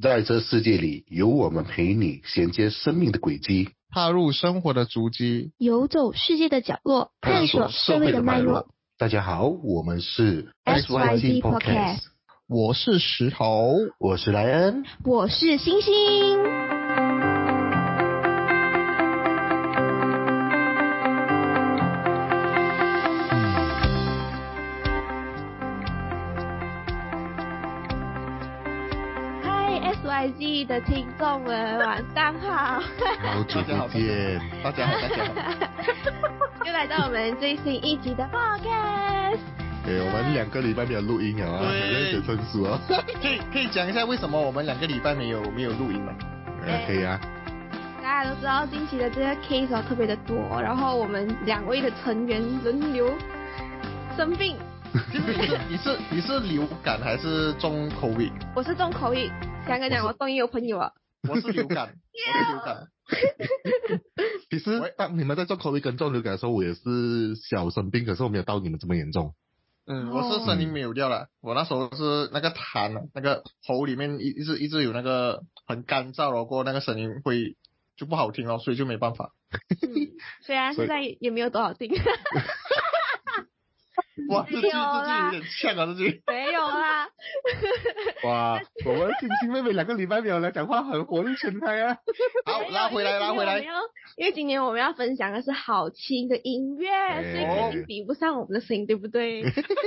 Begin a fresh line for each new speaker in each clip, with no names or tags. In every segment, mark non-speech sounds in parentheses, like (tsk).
在这世界里，有我们陪你衔接生命的轨迹，
踏入生活的足迹，
游走世界的角落，探索社会的脉络。
大家好，我们是
SYZ Podcast，
我是石头，
我是莱恩，
我是星星。的听众们，晚上好！
好久不见，
大家好，大家好，
又来到我们最新一集的 podcast。
对，我们两个礼拜没有录音啊，有点生疏啊。
可以可以讲一下为什么我们两个礼拜没有没有录音吗？
可以啊。
大家都知道近期的这个 case 特别的多，然后我们两位的成员轮流生病。(laughs)
你是你是你是流感还是重口味？
我是重口味。刚刚讲我终于有朋友了。
我是流感，我是流感。
其实当你们在做 COVID 跟做流感的时候，我也是小生病，可是我没有到你们这么严重。
嗯，我是声音没有掉了，我那时候是那个痰，那个喉里面一一直一直有那个很干燥了，过那个声音会就不好听了，所以就没办法。
虽然现在也没有多少听。(laughs)
哇，这句这句有点呛啊，这句。(laughs)
没有啦。(laughs)
哇，我们星星妹妹两个礼拜没有来讲话，很活力全开啊。(laughs)
好，拉回来，拉回来。
因为今年我们要分享的是好听的音乐，所以肯定比不上我们的声音，对不对？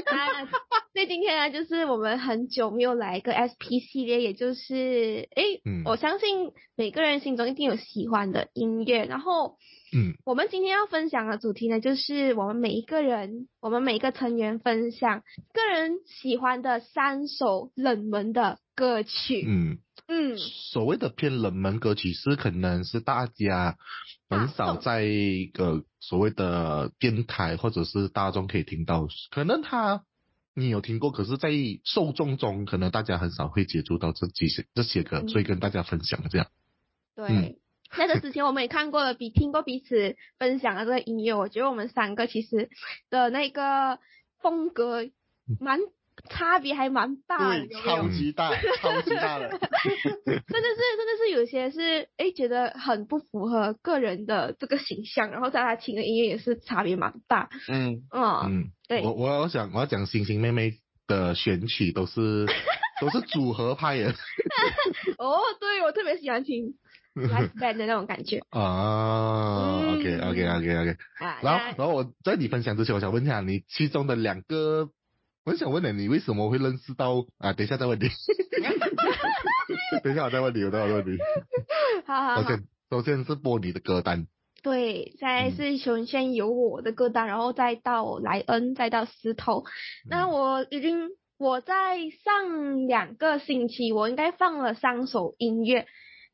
那所以今天呢，就是我们很久没有来一个 SP 系列，也就是，哎，我相信每个人心中一定有喜欢的音乐，然后。
嗯，
我们今天要分享的主题呢，就是我们每一个人，我们每一个成员分享个人喜欢的三首冷门的歌曲。
嗯
嗯，
所谓的偏冷门歌曲是可能是大家很少在一个所谓的电台或者是大众可以听到，可能他你有听过，可是在受众中可能大家很少会接触到这几些这些歌，所以跟大家分享这样。
对。在这之前，我们也看过了，比听过彼此分享的这个音乐，我觉得我们三个其实的那个风格蛮差别还蛮大的，
超级大，(laughs) 超级大的，(laughs) 真的
是真的是有些是哎觉得很不符合个人的这个形象，然后在他听的音乐也是差别蛮大。
嗯
嗯，对，
我我我想我要讲星星妹妹的选曲都是都是组合派的。(laughs)
哦，对我特别喜欢听。Live band 的那种感觉 (laughs)
啊，OK OK OK OK，然后然后我在你分享之前，我想问一下你其中的两个，我想问你，你为什么会认识到啊？等一下再问你，(laughs) 等一下我再问你，我再问你。
好好。
首先首先是播你的歌单。
对，再是首先有我的歌单，然后再到莱恩，再到石头。那我已经我在上两个星期，我应该放了三首音乐。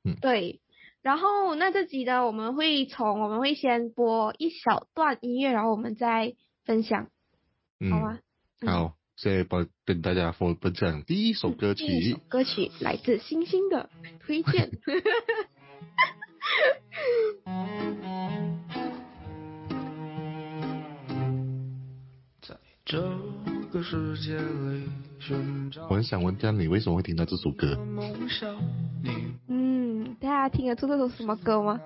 嗯，
对。然后那这集呢，我们会从我们会先播一小段音乐，然后我们再分享，好吗？
好，现在帮跟大家分分享第一首歌曲。第
一首歌曲来自星星的推荐。(laughs)
在这个世界里我很想问一下，你为什么会听到这首歌？
嗯，大家听得出这首什么歌吗？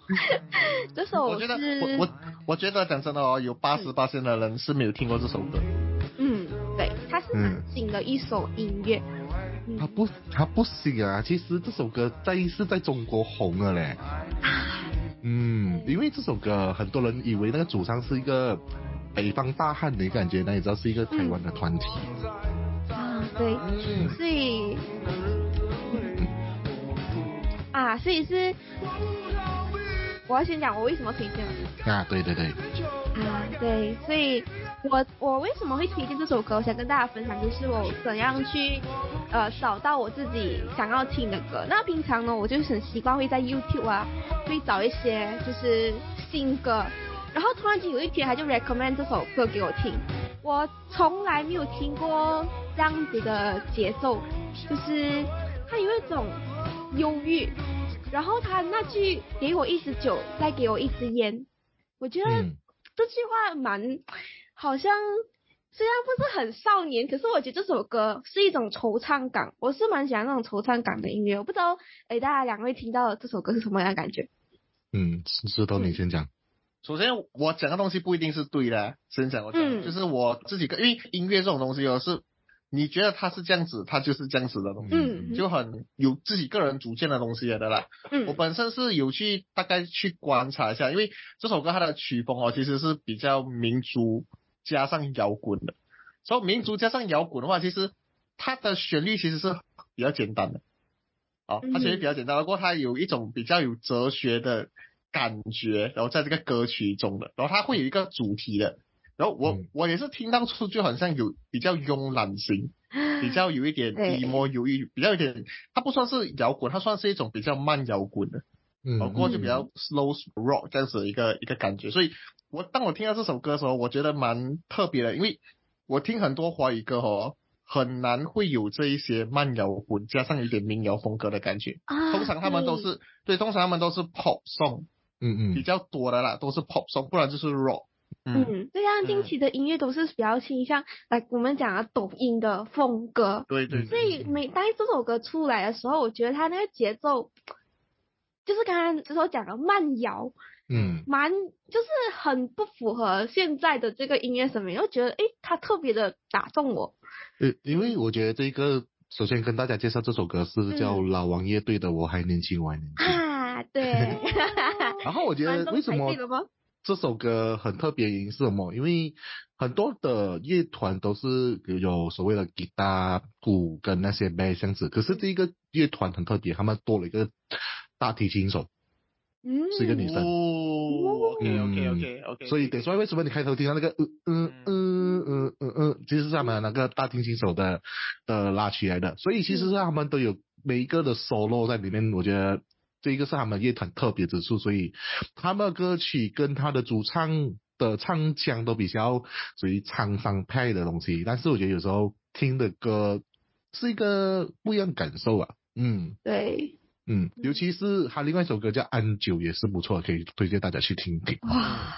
(laughs) 这首
我觉得我我我觉得讲真的哦，有八十八线的人是没有听过这首歌。
嗯，对，它是很新的一首音乐。
它不它不新啊，其实这首歌在是在中国红了嘞。嗯，因为这首歌很多人以为那个主唱是一个北方大汉的感觉，那你知道是一个台湾的团体。
啊，对，所以。啊，所以是，我要先讲我为什么推荐。
啊，对对对。
啊，对，所以我我为什么会推荐这首歌？我想跟大家分享，就是我怎样去呃找到我自己想要听的歌。那平常呢，我就是很习惯会在 YouTube 啊，会找一些就是新歌，然后突然间有一天他就 recommend 这首歌给我听，我从来没有听过这样子的节奏，就是它有一种。忧郁，然后他那句给我一支酒，再给我一支烟，我觉得这句话蛮好像虽然不是很少年，可是我觉得这首歌是一种惆怅感，我是蛮喜欢那种惆怅感的音乐。我不知道，诶，大家两位听到这首歌是什么样的感觉？
嗯，知道你先讲。
首先，我讲的东西不一定是对的，先讲我讲，
嗯
就是我自己个，因为音乐这种东西哦，是你觉得它是这样子，它就是这样子的东西，
嗯
就很有自己个人主见的东西来的啦。我
嗯
本身是有去大概去观察一下，因为这首歌它的曲风哦，其实是比较民族加上摇滚的。所以民族加上摇滚的话，其实它的旋律其实是比较简单的，哦，它旋律比较简单，不过它有一种比较有哲学的感觉，然后在这个歌曲中的，然后它会有一个主题的。然后我、
嗯
我也是听到出就好像有比较慵懒型，(laughs) 比较有一点
对
emo，有一比较有点，它不算是摇滚，它算是一种比较慢摇滚的。
嗯
不，过就比较 slow rock 这样子的一个一个感觉，所以我当我听到这首歌的时候，我觉得蛮特别的，因为我听很多华语歌哦，很难会有这一些慢摇滚加上有点民谣风格的感觉。
啊，
通常他们都
对
是对，通常他们都是 pop song
嗯嗯
比较多的啦，都是 pop song，不然就是 rock。嗯，
嗯，对像近期的音乐都是比较倾向来我们讲啊抖音的风格，
对对
所以每当这首歌出来的时候，我觉得它那个节奏，就是刚刚之所讲的慢摇，
嗯
蛮就是很不符合现在的这个音乐审美，又觉得诶，它特别的打动我。
呃，因为我觉得这个首先跟大家介绍这首歌是叫
嗯
老王乐队的《我还年轻，我还年轻》。
啊，对，(laughs)
然后我觉得为什么？这首歌很特别，原因是什么？因为很多的乐团都是有所谓的吉他、鼓跟那些 bass 这样子，可是这一个乐团很特别，他们多了一个大提琴手，
嗯，
是一个女生。
哦，OK OK OK OK，
所以得说为什么你开头听到那个嗯嗯嗯嗯嗯嗯，其实是他们那个大提琴手的的拉起来的，所以其实是他们都有每一个的 solo 在里面，我觉得这一个是他们乐团特别之处，所以他们的歌曲跟他的主唱的唱腔都比较属于沧桑派的东西，但是我觉得有时候听的歌是一个不一样感受啊，嗯。
对，
嗯，尤其是他另外一首歌叫《安久》也是不错，可以推荐大家去听听。
哇，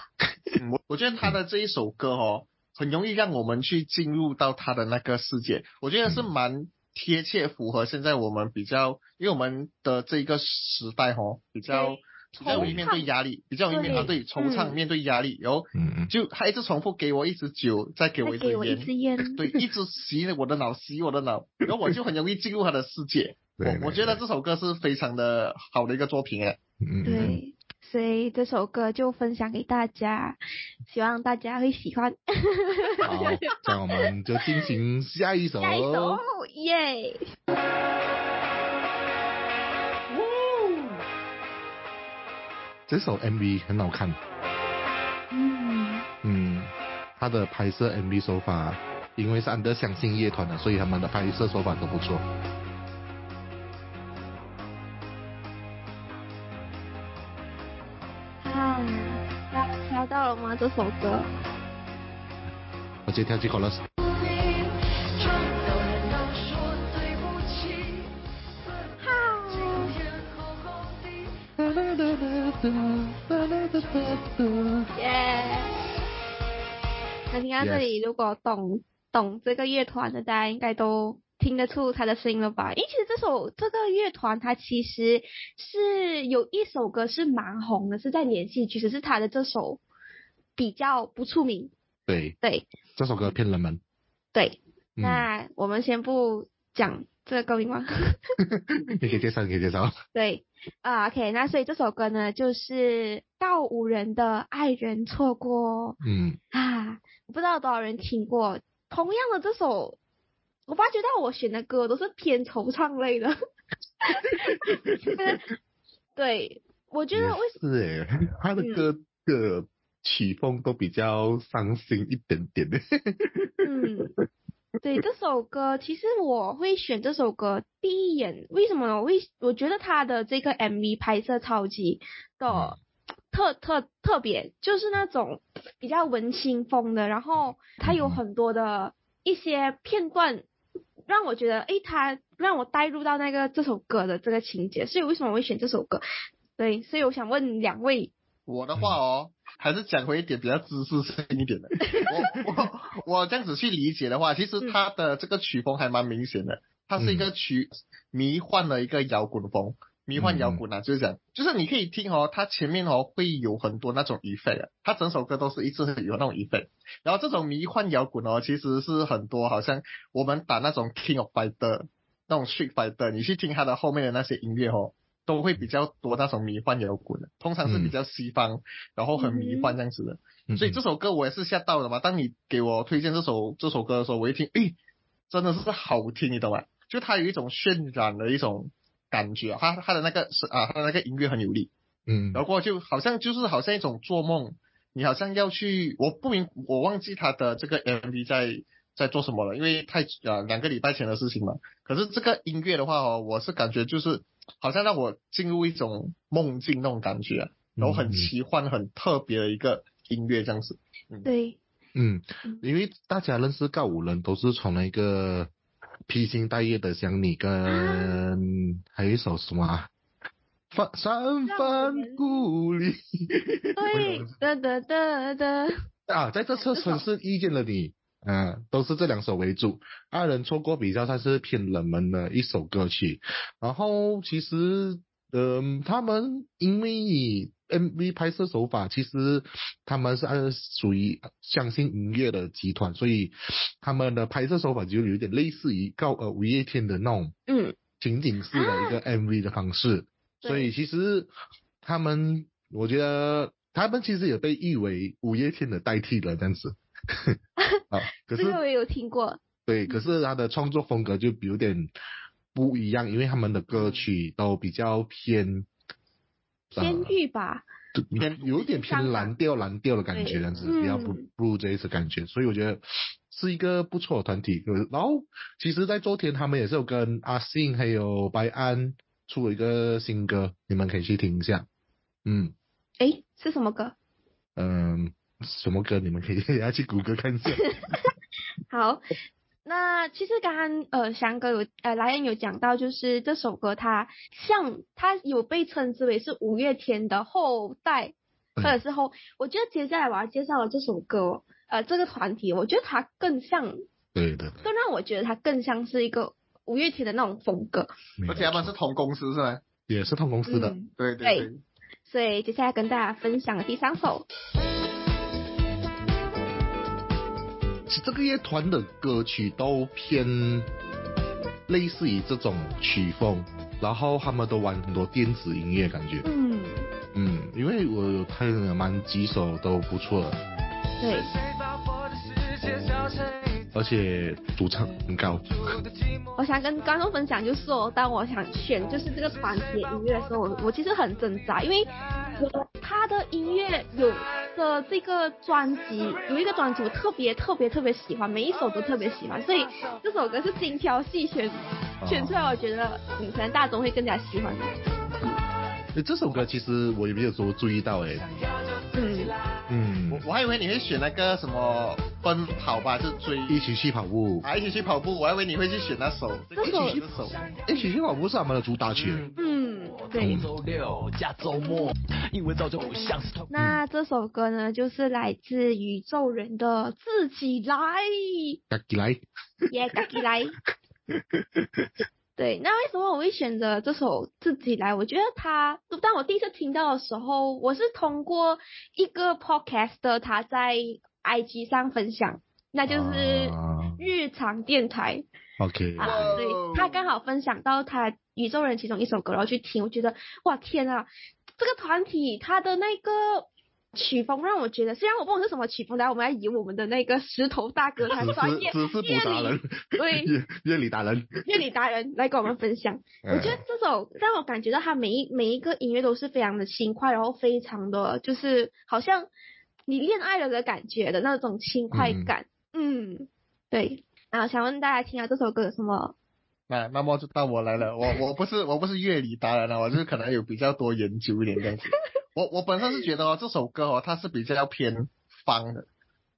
我觉得他的这一首歌哦，很容易让我们去进入到他的那个世界，我觉得是蛮贴切符合现在我们比较，因为我们的这一个时代哦，比较比较容易面对压力，比较容易面
对。
惆怅
嗯。
面对压力，然后就他一直重复给我一支酒，再给我一支烟，对，一直洗我的脑，洗我的脑，(laughs) 然后我就很容易进入他的世界。
对
我我觉得这首歌是非常的好的一个作品诶。
嗯嗯嗯，
对，所以这首歌就分享给大家，希望大家会喜欢。(laughs)
好，这样我们就进行下一首。
下一首，耶！
这首 MV 很好看，
嗯，
嗯，他的拍摄 MV 手法，因为是安德相信乐团的，所以他们的拍摄手法都不错。
这首歌。
我直接跳去 chorus。
耶！那听到这里，如果懂懂这个乐团的，大家应该都听得出他的声音了吧？因为其实这首这个乐团，它其实是有一首歌是蛮红的，是在连续剧，只是他的这首比较不出名。
对，
对
这首歌偏冷门。
对，
嗯，
那我们先不讲这个歌名吗？(laughs)
你可以介绍，你可以介绍。(laughs)
对啊，OK，那所以这首歌呢，就是告五人的《爱人错过》。
嗯，
啊，我不知道有多少人听过。同样的这首，我发觉到我选的歌都是偏惆怅类的。(laughs) 对，我觉得为什
是诶，他的歌的曲风都比较伤心一点点的。
嗯，对 (laughs) 这首歌，其实我会选这首歌。第一眼，为什么呢？我为我觉得他的这个 MV 拍摄超级的特特特别，就是那种比较文青风的，然后它有很多的一些片段，让我觉得，诶，他让我带入到那个这首歌的这个情节，所以为什么我会选这首歌？对，所以我想问两位，
我的话哦，还是讲回一点比较知识性一点的。我我 (laughs) 我这样子去理解的话，其实它的这个曲风还蛮明显的，它是一个曲迷幻的一个摇滚风。迷幻摇滚啊，就是讲，就是你可以听哦，它前面哦会有很多那种 effect，它整首歌都是一直有那种 effect。然后这种迷幻摇滚哦，其实是很多，好像我们打那种 King of Fighter 那种 Street Fighter，你去听它的后面的那些音乐哦，都会比较多那种迷幻摇滚的，通常是比较西方，然后很迷幻这样子的。所以这首歌我也是吓到了嘛。当你给我推荐这首这首歌的时候，我一听，诶，真的是好听，你懂吗？就它有一种渲染的一种。感觉它它的那个是啊，它的那个音乐很有力，
嗯，
然后就好像就是好像一种做梦，你好像要去，我不明我忘记它的这个 MV 在在做什么了，因为太啊两个礼拜前的事情嘛。可是这个音乐的话哦，我是感觉就是好像让我进入一种梦境那种感觉，然后很奇幻、很特别的一个音乐这样子。
对，
嗯，因为大家认识告五人都是从那个。披星戴月的想你，跟还有一首什么？翻三番故里。
对，的的的的。
啊，在这次城市遇见了你，嗯，都是这两首为主。二人错过比较，算是偏冷门的一首歌曲。然后其实，嗯，他们因为以。MV 拍摄手法其实他们是按属于相信音乐的集团，所以他们的拍摄手法就有点类似于告呃五月天的那种
嗯
情景式的一个 MV 的方式，所以其实他们我觉得他们其实也被誉为五月天的代替了这样子 (laughs) 啊，(laughs) 可是
这个我有听过，
对，可是他的创作风格就有点不一样，因为他们的歌曲都比较偏。
偏玉吧，
偏有点偏蓝调蓝调的感觉，这样子比较不不如这一次感觉，所以我觉得是一个不错的团体。然后其实，在昨天他们也是有跟阿信还有白安出了一个新歌，你们可以去听一下。嗯，
诶，是什么歌？
嗯，什么歌？你们可以 (laughs) 要去谷歌看一下。(laughs)
好。那其实刚刚呃翔哥有呃莱恩有讲到，就是这首歌它像它有被称之为是五月天的后代，或者是后，我觉得接下来我要介绍的这首歌，呃这个团体，我觉得它更像，
对的，
更让我觉得它更像是一个五月天的那种风格，
而且他们是同公司是吗？
也是同公司的，
对对对，
所以接下来跟大家分享的第三首。
这个乐团的歌曲都偏类似于这种曲风，然后他们都玩很多电子音乐，感觉。
嗯。
嗯，因为我有听了蛮几首都不错。
对。
而且主唱很高。
我想跟观众分享，就是说，当我想选就是这个团体音乐的时候，我我其实很挣扎，因为我他的音乐有的这个专辑有一个专辑我特别特别特别喜欢，每一首都特别喜欢，所以这首歌是精挑细选选出来，我觉得嗯可能大众会更加喜欢。
这首歌其实我也没有说注意到哎。
嗯。
嗯。
我我还以为你会选那个什么奔跑吧，就追
一起去跑步。
啊，一起去跑步，我还以为你会去选那首。
这首。
一起去跑步是他们的主打曲。
嗯，对。周六加周末。英文叫做那这首歌呢，就是来自宇宙人的自己来。
自己来。
耶，自己来。对，那为什么我会选择这首自己来？我觉得他，当我第一次听到的时候，我是通过一个 podcast 他在 IG 上分享，那就是日常电台。
OK。
啊，对，他刚好分享到他宇宙人其中一首歌，然后去听，我觉得哇天啊，这个团体他的那个。曲风让我觉得，虽然我不懂是什么曲风，但我们要以我们的那个石头大哥他专业
乐
理，对
乐理达人，
乐理达人来跟我们分享。我觉得这首让我感觉到他每一每一个音乐都是非常的轻快，然后非常的就是好像你恋爱了的感觉的那种轻快感。嗯，对。然后想问大家听下这首歌有什么？
那那么就到我来了，我我不是我不是乐理达人啊，我就是可能有比较多研究一点这样子。我我本身是觉得哦，这首歌哦，它是比较偏方的，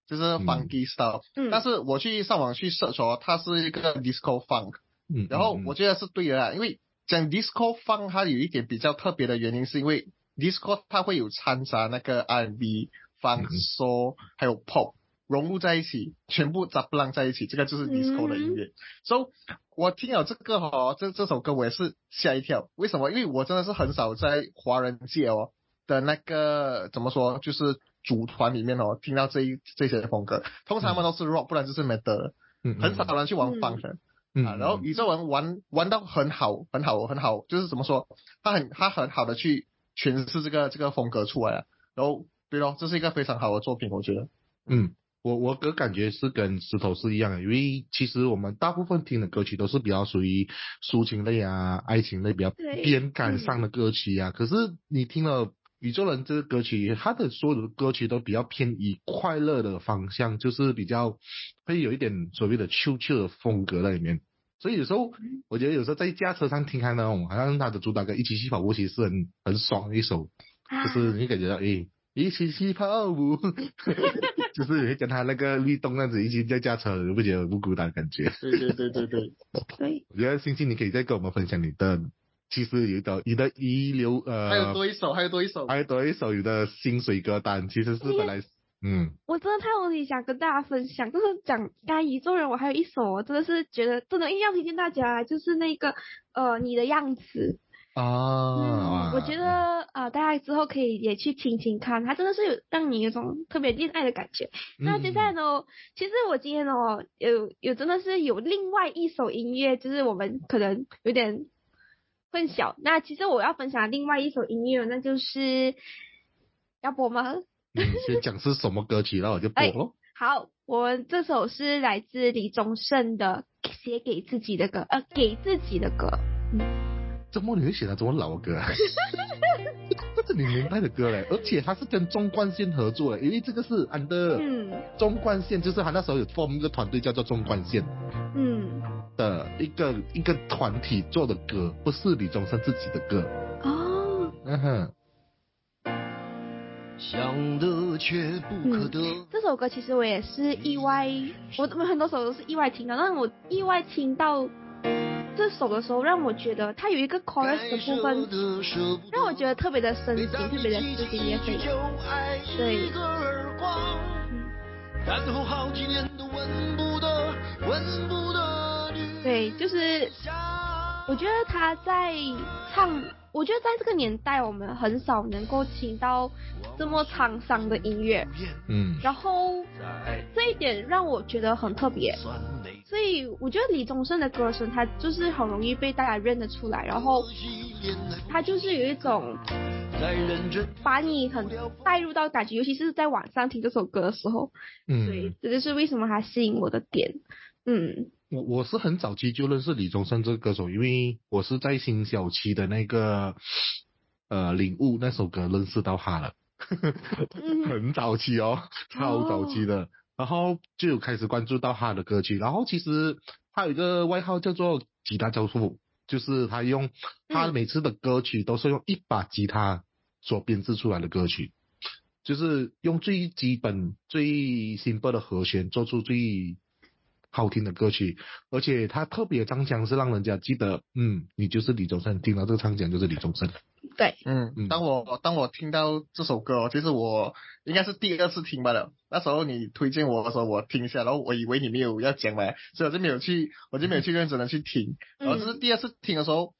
就是 funky style。嗯。但是我去上网去 search 哦，它是一个 disco funk。
嗯。
然后我觉得是对的啦，因为讲 disco funk 它有一点比较特别的原因，是因为 disco 它会有掺杂那个 R&B、funk、
嗯
soul 还有 pop 融入在一起，全部杂不浪在一起，这个就是 disco 的音乐。So 我听了这个哦，这这首歌我也是吓一跳。为什么？因为我真的是很少在华人界哦的那个怎么说，就是组团里面哦听到这一这些风格，通常他们都是 rock，不然就是 metal，
嗯，
很少人去玩
嗯
funk 的。
嗯，
啊，然后宇宙人玩玩到很好，很好，很好，就是怎么说，他很他很好的去诠释这个这个风格出来了。然后对咯，这是一个非常好的作品，我觉得。
嗯，我我个感觉是跟石头是一样的，因为其实我们大部分听的歌曲都是比较属于抒情类啊、爱情类比较
对
边感上的歌曲啊。可是你听了宇宙人这个歌曲，他的所有的歌曲都比较偏以快乐的方向，就是比较会有一点所谓的 chill chill 的风格在里面。所以有时候我觉得有时候在驾车上听他那种，好像他的主打歌一起去跑步，其实是很很爽的一首。
啊
就是你感觉到诶，一起去跑步，(laughs) 就是你会跟他那个律动那样子一起在驾车，你不觉得不孤单的感觉？
对对对对对，
对，
我觉得星星你可以再跟我们分享你的，其实有的你的遗留呃，
还有多一首，还有多一首。
还有多一首你的薪水歌单，其实是本来嗯
我真的太有东西想跟大家分享，就是讲刚才宇宙人，我还有一首，我真的是觉得真的一定要推荐大家，就是那个呃你的样子。
啊，
嗯，我觉得呃大家之后可以也去听听看，它真的是有让你有种特别恋爱的感觉。那接下来
嗯
呢，其实我今天哦有有真的是有另外一首音乐，就是我们可能有点混淆。那其实我要分享另外一首音乐，那就是要播吗？
嗯，先讲是什么歌曲，那我就播 (laughs)
哎
咯。
好，我们这首是来自李宗盛的《写给自己的歌》，呃，给自己的歌。
怎么你会选择这么老的歌啊？这是你年代的歌嘞，而且他是跟中冠线合作的，因为这个是安的
嗯
中冠线，就是他那时候有 form 一个团队叫做中冠线
嗯，
的一个一个团体做的歌，不是李宗盛自己的歌。
哦，
嗯哼，
想得却不可得。
这首歌其实我也是意外，我我很多首都是意外听到，但我意外听到这首的时候，让我觉得它有一个 chorus 的部分，让我觉得特别的深情，特别的撕心裂肺。对，
然后好几年都闻不得，闻不得
对，就是我觉得他在唱，我觉得在这个年代，我们很少能够听到这么沧桑的音乐，
嗯。
然后这一点让我觉得很特别。所以我觉得李宗盛的歌声，他就是很容易被大家认得出来，然后他就是有一种把你很带入到感觉，尤其是在晚上听这首歌的时候，对
嗯，，
这就是为什么他吸引我的点。嗯
我我是很早期就认识李宗盛这个歌手，因为我是在新小期的那个呃领悟那首歌认识到他了。(laughs)
嗯
很早期哦，超早期的，然后就有开始关注到他的歌曲，然后其实他有一个外号叫做吉他教父，就是他用他
嗯
每次的歌曲都是用一把吉他所编制出来的歌曲，就是用最基本、最 simple 的和弦做出最好听的歌曲，而且他特别唱腔是让人家记得，嗯，你就是李宗盛，听到这个唱腔就是李宗盛，
对，
嗯
嗯，
当我当我听到这首歌哦，其实我应该是第二次听罢了。那时候你推荐我的时候，我听一下，然后我以为你没有要讲嘛，所以我就没有去，我就没有去认真的去听。然后这是第二次听的时候，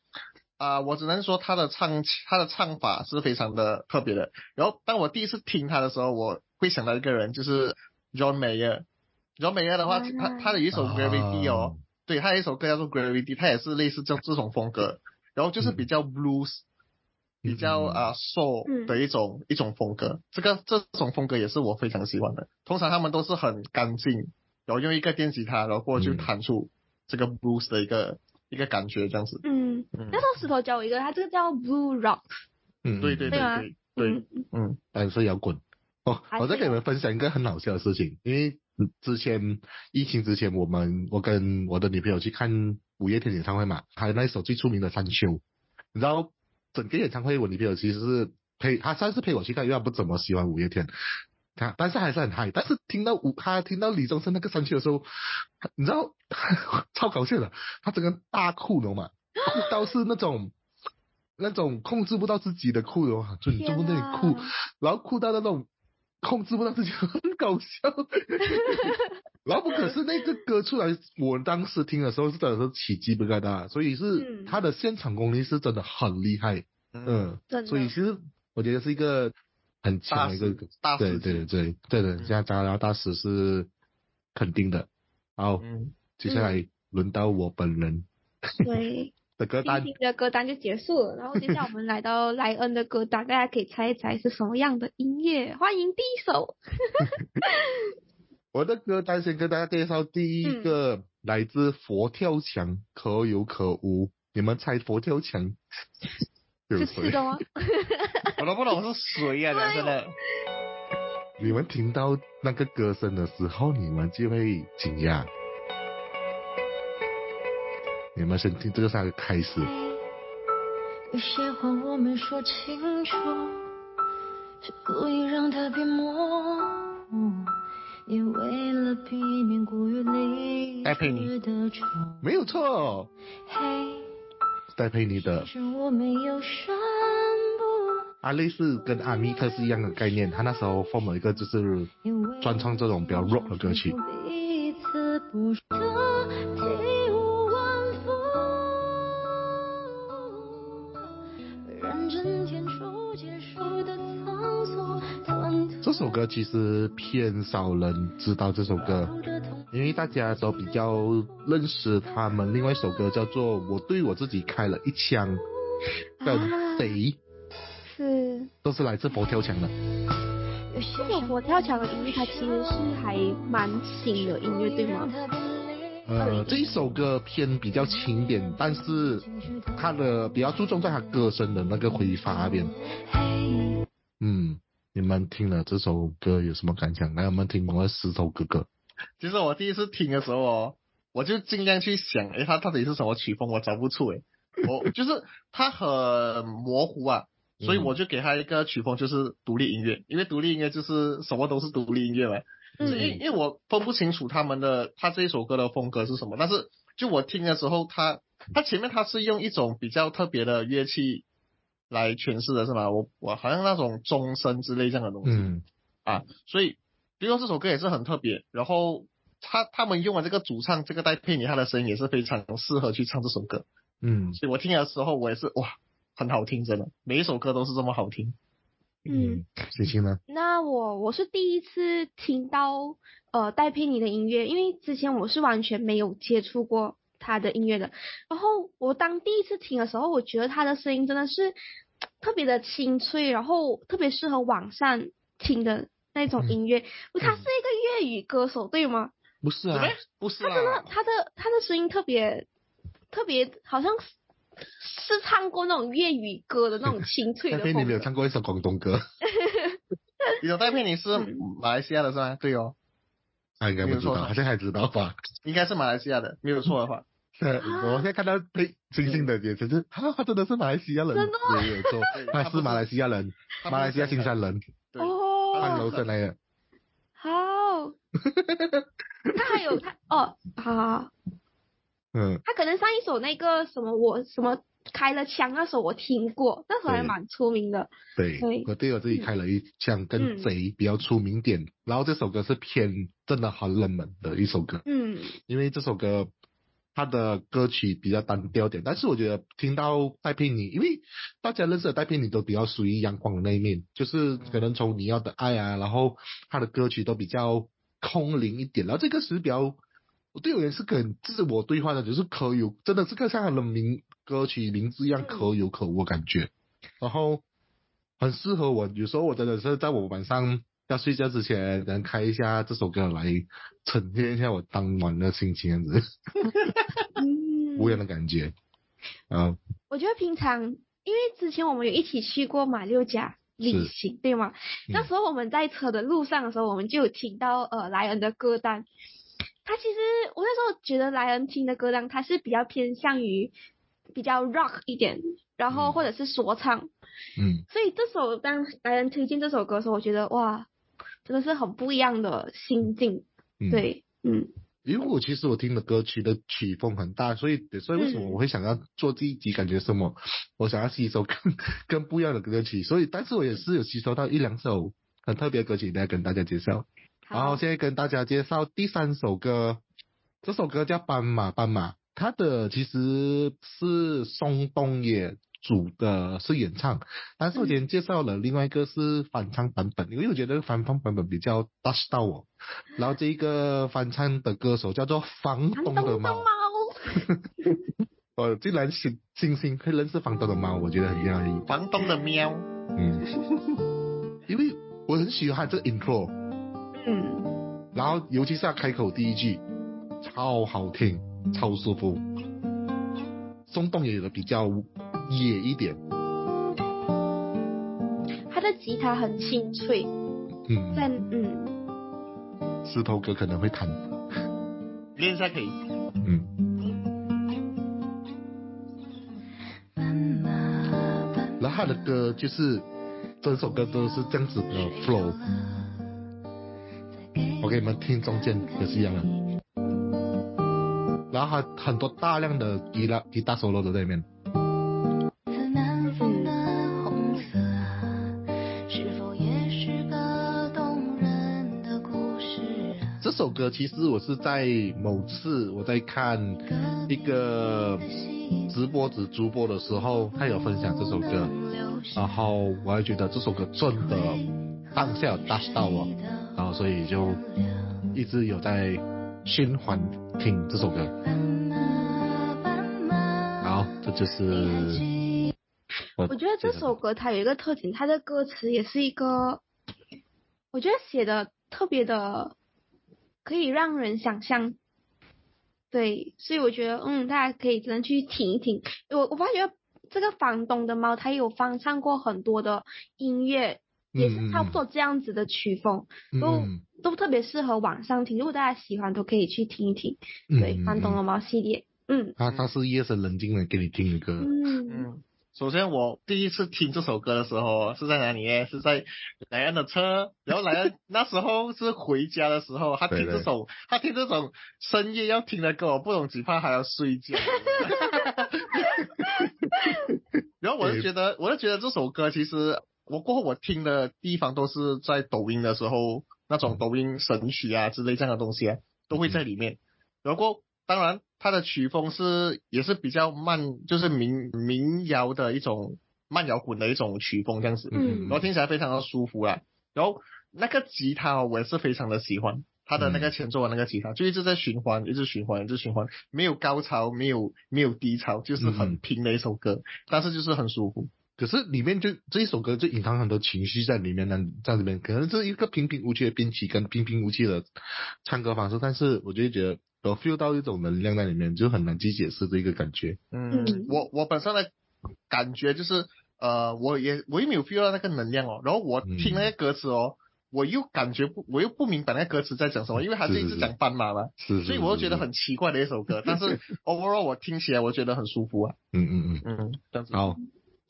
啊、我只能说他的唱他的唱法是非常的特别的。然后当我第一次听他的时候，我会想到一个人，就是 John Mayer。John Mayer 的话，他他的一首 Gravity 哦，对，他有一首歌叫做 Gravity，他也是类似这这种风格，然后就是比较 blues，、比较
嗯。
啊、soul
嗯。
的一种、一种风格。这个这种风格也是我非常喜欢的。通常他们都是很干净，然后用一个电吉他，然后过去
嗯
弹出这个 blues 的一个一个感觉，这样子。
嗯，
嗯。
那时候石头教我一个，他这个叫 Blue Rock，
嗯，
对对对
对
对对，
嗯
嗯。
单身摇滚。哦，我再给你们分享一个很好笑的事情，因为嗯之前疫情之前，我们我跟我的女朋友去看五月天演唱会嘛，还有那一首最出名的《山丘》，你知道整个演唱会我女朋友其实是陪她算是陪我去看，因为她不怎么喜欢五月天，她但是还是很嗨，但是听到五她听到李宗盛那个《山丘》的时候，你知道 (laughs) 超搞笑的，她整个大哭了嘛，哭到是那种。那种控制不到自己的哭的话，就你这么那里哭，然后哭到那种控制不到自己，(laughs) 很搞笑。(laughs) 然后不可是那个歌出来，我当时听的时候是真的是起鸡皮疙瘩，所以是
嗯。
他的现场功力是真的很厉害，嗯，
真的。
所以其实我觉得是一个很强的一个对
大师
对对对的，
嗯。
像加拿大师是肯定的。好，
嗯，
接下来轮到我本人。(laughs)
对，
的歌单
第一，的歌单就结束了，然后接下来我们来到莱恩的歌单，大家可以猜一猜是什么样的音乐。欢迎第一首，(laughs)
我的歌单先跟大家介绍第一个来自佛跳墙，可有可无。你们猜佛跳墙
是
谁
吃的吗？(laughs)
我都不懂是谁啊，真的。
你们听到那个歌声的时候，你们就会惊讶。你们先听这个是它的开始，
有些话我没说清楚，是故意让它变模糊，也为了避免过于
没有错，
嘿，
戴佩妮的。
其实我没有宣布，
阿类似跟阿密特是一样的概念，他那时候 form 了一个就是专唱这种比较 rock 的歌曲。
彼此不
首歌其实偏少人知道这首歌，因为大家都比较认识他们另外一首歌叫做《我对我自己开了一枪》，跟
啊
谁
是
都是来自佛跳墙的。
这首佛跳墙的音乐，它其实是还蛮新的音乐，对吗？
呃，这一首歌偏比较轻一点，但是它的比较注重在它歌声的那个挥发那边。嗯，你们听了这首歌有什么感想？来，我们听我的石头哥哥。
其实我第一次听的时候哦，我就尽量去想，诶，它到底是什么曲风，我找不出诶。(laughs) 我就是它很模糊啊，所以
嗯
我就给他一个曲风，就是独立音乐，因为独立音乐就是什么都是独立音乐嘛。
嗯
因为因为我分不清楚他们的他这一首歌的风格是什么，但是就我听的时候，他他前面他是用一种比较特别的乐器来诠释的是吗？我我好像那种钟声之类这样的东西。
嗯
啊，所以比如说这首歌也是很特别，然后他他们用了这个主唱这个戴佩妮，她的声音也是非常适合去唱这首歌，
嗯
所以我听的时候我也是哇，很好听，真的，每一首歌都是这么好听。
嗯，
星星呢？
那我我是第一次听到呃戴佩妮的音乐，因为之前我是完全没有接触过她的音乐的。然后我当第一次听的时候，我觉得他的声音真的是 (tsk) 特别的清脆，然后特别适合网上听的那种音乐。他是一个粤语歌手，对吗？
不是啊，
不是
他真的他，的他的声音特别特别，好像是是唱过那种粤语歌的那种清脆
戴
的风格。
佩妮没有唱过一首广东歌，(laughs)
你的戴佩妮是
嗯
马来西亚的是吗？对哦，
他应该不知道，
没有错
好像还知道吧？
应该是马来西亚的，没有错的话。
我现在看到佩星星的眼神是，他，他真的是马来西亚人，
真的吗？
没有错，他是马来西亚人，马来西亚新山人，
哦，
按楼上来的。
好，(laughs) 他还有他哦，好
嗯，
他可能上一首那个什么我什么开了枪那首我听过，那首还蛮出名的。
对。
对，
我对我自己开了一枪，跟
嗯
贼比较出名点。然后这首歌是偏真的很冷门的一首歌，
嗯。
因为这首歌他的歌曲比较单调点，但是我觉得听到戴佩妮，因为大家认识的戴佩妮都比较属于阳光的那一面，就是可能从你要的爱啊，然后他的歌曲都比较空灵一点，然后这个是比较。对我也是很自我对话的，就是可有，真的是跟像他的名歌曲名字一样可有可无感觉，然后很适合我。有时候我真的是在我晚上要睡觉之前，能开一下这首歌来沉淀一下我当晚的心情，这样子
嗯，
无言的感觉。嗯，
我觉得平常因为之前我们有一起去过马六甲旅行，对吗？
嗯
那时候我们在车的路上的时候，我们就有听到呃莱恩的歌单。他其实我那时候觉得莱恩听的歌单，他是比较偏向于比较 rock 一点，然后
嗯
或者是说唱。
嗯
所以这首当莱恩推荐这首歌的时候，我觉得哇，真的是很不一样的心境。
嗯，。
对，嗯，
因为我其实我听的歌曲的曲风很大，所以所以为什么
嗯
我会想要做这一集？感觉什么？我想要吸收更更 (laughs) 不一样的歌曲，所以但是我也是有吸收到一两首很特别的歌曲，来跟大家介绍。然后
好，
现在跟大家介绍第三首歌，这首歌叫《斑马斑马》，它的其实是松东野主的是演唱，但是我今天介绍了另外一个是翻唱版本，因为我觉得翻唱版本比较 touch 到我。然后这一个翻唱的歌手叫做房
房
东的猫
东的猫，，
我 (laughs) 竟然星星星会认识房东的猫，我觉得很讶异。
房东的喵，
嗯，因为我很喜欢这个 intro。
嗯，
然后尤其是他开口第一句，超好听，超舒服。松动也有的比较野一点，
他的吉他很清脆，在
嗯，
嗯，
石头哥可能会弹，
练一下可以。
嗯，然后他的歌就是整首歌都是这样子的 flow，我给你们听中间也是一样的。然后他很多大量的吉他吉他 solo 在里面，这首歌其实我是在某次我在看一个直播子主播的时候，他有分享这首歌，然后我还觉得这首歌真的当下有 touch 到我，然后所以就一直有在循环听这首歌。
斑马斑马，
然后这就是我
觉得这首歌它有一个特点，它的歌词也是一个，我觉得写的特别的，可以让人想象。对，所以我觉得，嗯，大家可以真的去听一听。我我发觉这个房东的猫，它有翻唱过很多的音乐，也是差不多这样子的曲风，都
嗯
都特别适合晚上听。如果大家喜欢，都可以去听一听。对，
嗯
房东的猫系列，嗯
他他是夜深人静的给你听的歌，
嗯
嗯，首先我第一次听这首歌的时候是在哪里呢？是在莱恩的车，然后莱恩 (laughs) 那时候是回家的时候，他听
对对
这首，他听这种深夜要听的歌，我不懂只怕还要睡觉。(laughs) 然后我就觉得，我就觉得这首歌其实我过后我听的地方都是在抖音的时候，那种抖音神曲啊之类这样的东西啊，都会在里面。然后当然它的曲风是也是比较慢，就是民民谣的一种慢摇滚的一种曲风这样子，
嗯
然后听起来非常的舒服啦。然后那个吉他哦我也是非常的喜欢。他的那个前奏的那个吉他，就一直在循环，一直循环，一直循环，没有高潮，没有没有低潮，就是很
嗯
平的一首歌，但是就是很舒服。
可是里面就这一首歌就隐藏很多情绪在里面呢，在里面可能是一个平平无奇的编曲跟平平无奇的唱歌方式，但是我就觉得我 feel 到一种能量在里面，就很难去解释这个感觉。
嗯。
嗯，
我我本身的感觉就是，呃，我也我也没有 feel 到那个能量哦，然后我听那些歌词哦，我又感觉不，我又不明白那个歌词在讲什么，因为它是一直讲斑马嘛，
是是
所以我又觉得很奇怪的一首歌，但是 (laughs) overall 我听起来我觉得很舒服啊，
嗯嗯嗯。
嗯，这样子。
好，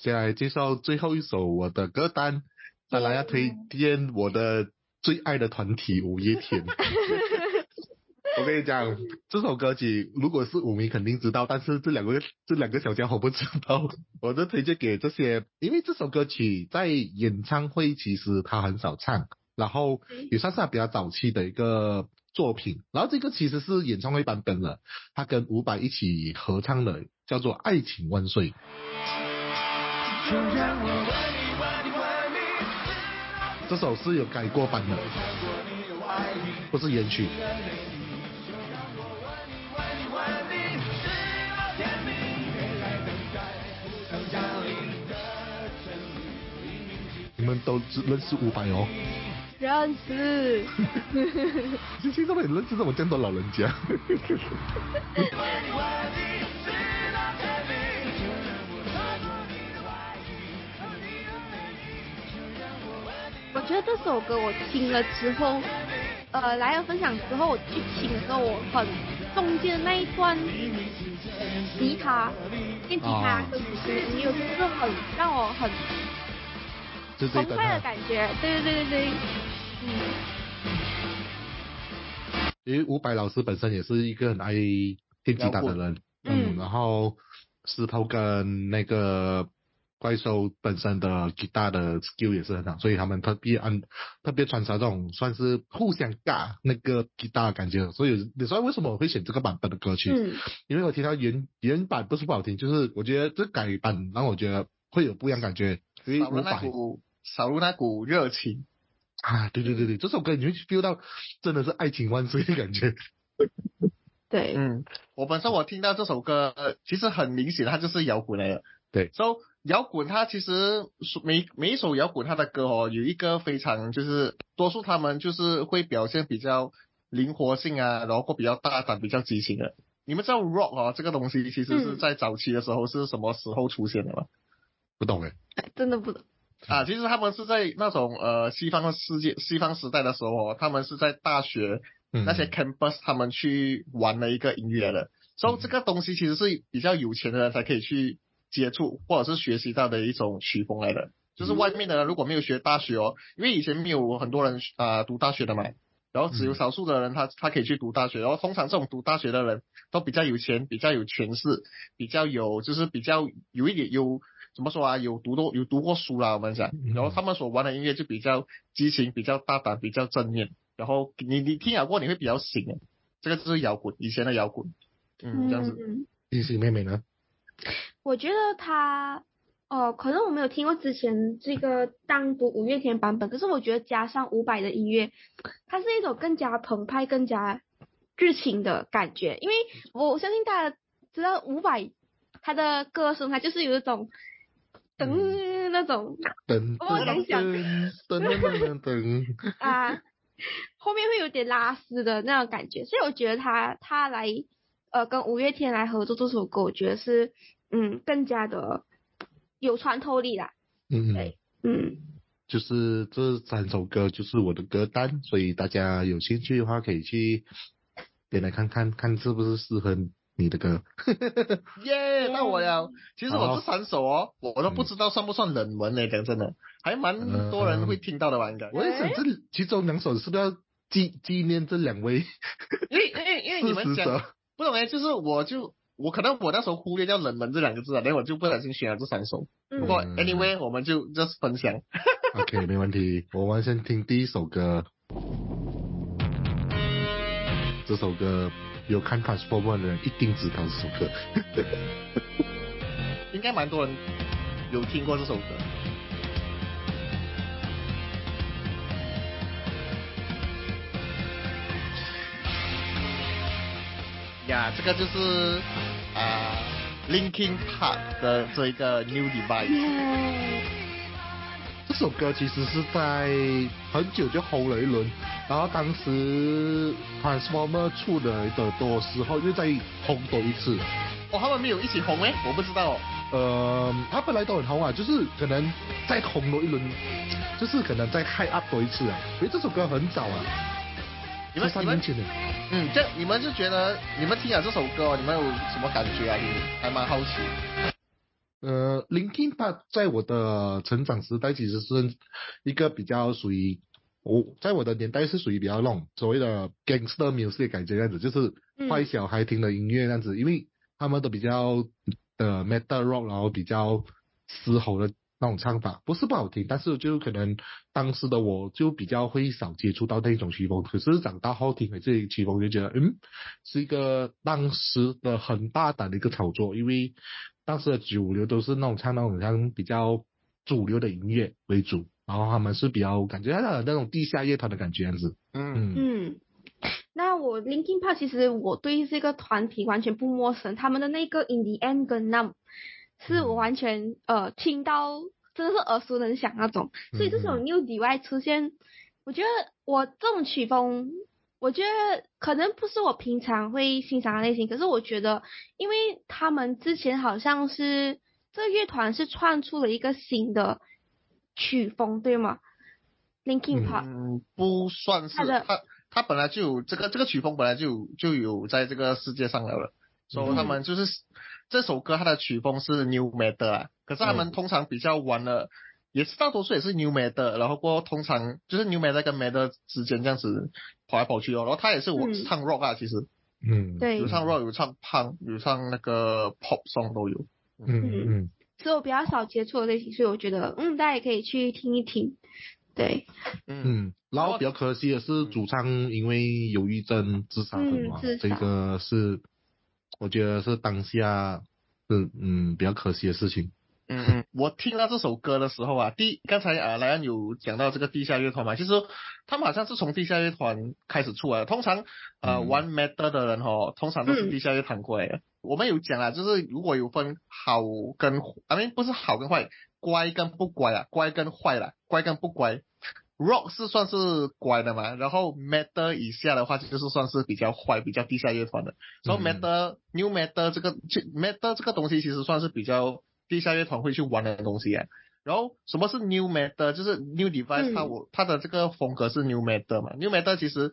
接下来介绍最后一首我的歌单，再来要推荐我的最爱的团体五月天。(laughs) 我跟你讲，这首歌曲如果是五迷肯定知道，但是这两个这两个小家伙不知道，(laughs) 我就推荐给这些，因为这首歌曲在演唱会其实他很少唱，然后也算是他比较早期的一个作品，然后这个其实是演唱会版本了，他跟伍佰一起合唱的，叫做《爱情万岁》。这首是有改过版的，不是原曲。你们都只认识伍佰哦？
认识。(laughs)
星星怎么也认识这么这么多老人家？(laughs)
我觉得这首歌我听了之后，呃，来了分享之后，我去听的时候，我很中间的那一段吉他、电吉他
哦
跟古琴的音乐，就是很让我很
就这一段
澎湃的
啊，
感觉。对对对对对，嗯，
因为伍佰老师本身也是一个很爱电吉他的人，
嗯。
嗯，然后石头跟那个怪兽本身的吉他的 skill 也是很好，所以他们特别安特别穿插这种算是互相尬那个吉他的感觉，所以你说为什么我会选这个版本的歌曲？
嗯
因为我听到原原版不是不好听，就是我觉得这改版让我觉得会有不一样感觉，因为
少了那股少了那股热情。
啊，对对对对，这首歌你会 feel 到真的是爱情万岁的感觉。
对，
嗯，我本身我听到这首歌，呃其实很明显它就是摇滚来的。
对
，so 摇滚它其实每每一首摇滚它的歌哦，有一个非常就是多数他们就是会表现比较灵活性啊，然后比较大胆、比较激情的。你们知道 rock 哦这个东西其实是
嗯
在早期的时候是什么时候出现的吗？
不懂哎，
哎真的不懂。
啊，其实他们是在那种呃西方的世界、西方时代的时候哦，他们是在大学
嗯
那些 campus 他们去玩的一个音乐的，所以这个东西其实是比较有钱的人才可以去接触或者是学习到的一种曲风来的。就是外面的人如果没有学大学哦，因为以前没有很多人啊、呃读大学的嘛，然后只有
嗯
少数的人他他可以去读大学，然后通常这种读大学的人都比较有钱，比较有权势，比较有就是比较有一点有怎么说啊，有读过有读过书啦，我们讲，
嗯。
然后他们所玩的音乐就比较激情，比较大胆，比较正面，然后你你听了过你会比较醒的，这个就是摇滚，以前的摇滚，嗯，这样子，
嗯，
冰淇淋妹妹呢？
我觉得他，哦，可能我没有听过之前这个单独五月天版本，可是我觉得加上伍佰的音乐，它是一种更加澎湃、更加热情的感觉。因为我相信大家知道伍佰他的歌声，他就是有一种噔那种
噔
我想想
噔噔噔噔噔，(laughs)
啊，后面会有点拉丝的那种感觉，所以我觉得他他来呃跟五月天来合作这首歌，我觉得是嗯更加的有穿透力啦，
嗯嗯
对，嗯
就是这三首歌就是我的歌单，所以大家有兴趣的话可以去点来看看，看是不是适合你的歌。(laughs)
耶、到我了。其实我这三首哦，我都不知道算不算冷门呢，讲真的，还蛮多人会听到的吧，应该。
我也想这其中两首是不是要纪纪念这两位
因为因为因为你们？不懂哎，就是我就我可能我那时候忽略掉冷门这两个字啊，然后我就不小心选了这三首。不过
嗯
anyway，我们就 just 分享。(laughs)
OK，没问题。我们先听第一首歌。这首歌有看 Transformer 的人一定知道这首歌。
应该蛮多人有听过这首歌。呀，这个就是啊、Linkin Park 的这一个 New Device。
这首歌其实是在很久就红了一轮，然后当时 Transformer 出来的多时候又再红多一次。
哦，他们没有一起红诶，我不知道哦。
呃，他本来都很红啊，就是可能再红多一轮，就是可能再 high up 多一次啊。因为这首歌很早啊，
你们你们
是三年前的。
嗯，这你们就觉得你们听了这首歌，你们有什么感觉啊？你还蛮好奇。
呃，Linkin Park 在我的成长时代其实是一个比较属于我在我的年代是属于比较那种所谓的 gangster music 的感觉这样子，就是
嗯
坏小孩听的音乐这样子，因为他们都比较的 metal rock，然后比较嘶吼的那种唱法，不是不好听，但是就可能当时的我就比较会少接触到那种曲风，可是长大后听回这些曲风就觉得，嗯，是一个当时的很大胆的一个炒作，因为当时的主流都是那种唱那种像比较主流的音乐为主，然后他们是比较感觉他的那种地下乐团的感觉样子，
嗯。
嗯。
嗯。那我 Linkin Park 其实我对这个团体完全不陌生，他们的那个 In the End 跟 Numb 是我完全呃听到真的是耳熟能详那种，所以这首
嗯。
New Divide 出现，我觉得我这种曲风，我觉得可能不是我平常会欣赏的类型，可是我觉得，因为他们之前好像是这个乐团是创出了一个新的曲风，对吗？Linkin
嗯
Park，
嗯，不算是
他的
他他本来就有这个这个曲风本来就就有在这个世界上来了，所以
嗯
他们就是、这首歌它的曲风是 New Metal 啊，可是他们通常比较玩的。也是大多数也是 New Metal，然后过后通常就是 New Metal 跟 Metal 之间这样子跑来跑去哦。然后他也是我
嗯
唱 rock 啊，其实。
嗯，
对。
有，唱 rock，有唱 punk，有唱那个 pop song 都有。
嗯。嗯
所以我比较少接触的类型，所以我觉得嗯，大家也可以去听一听。对，
嗯。
嗯，然后比较可惜的是，主唱因为忧郁症自杀的嘛，这个是我觉得是当下是嗯比较可惜的事情。
嗯嗯，我听到这首歌的时候啊，(laughs) 第刚才啊莱安有讲到这个地下乐团嘛，其实他们好像是从地下乐团开始出来的。通常呃、
嗯
玩 metal 的人哦，通常都是
嗯
地下乐团过来的。我们有讲啊，就是如果有分好跟，I mean 不是好跟坏，乖跟不乖啊，乖跟坏啦，乖跟不乖。Rock 是算是乖的嘛，然后 Metal 以下的话就是算是比较坏、比较地下乐团的。所以
嗯
Metal、New Metal 这个这 Metal 这个东西其实算是比较地下乐团会去玩的东西啊。然后什么是 New Metal？就是 New Device，、
嗯
它我它的这个风格是 New Metal 嘛。New Metal 其实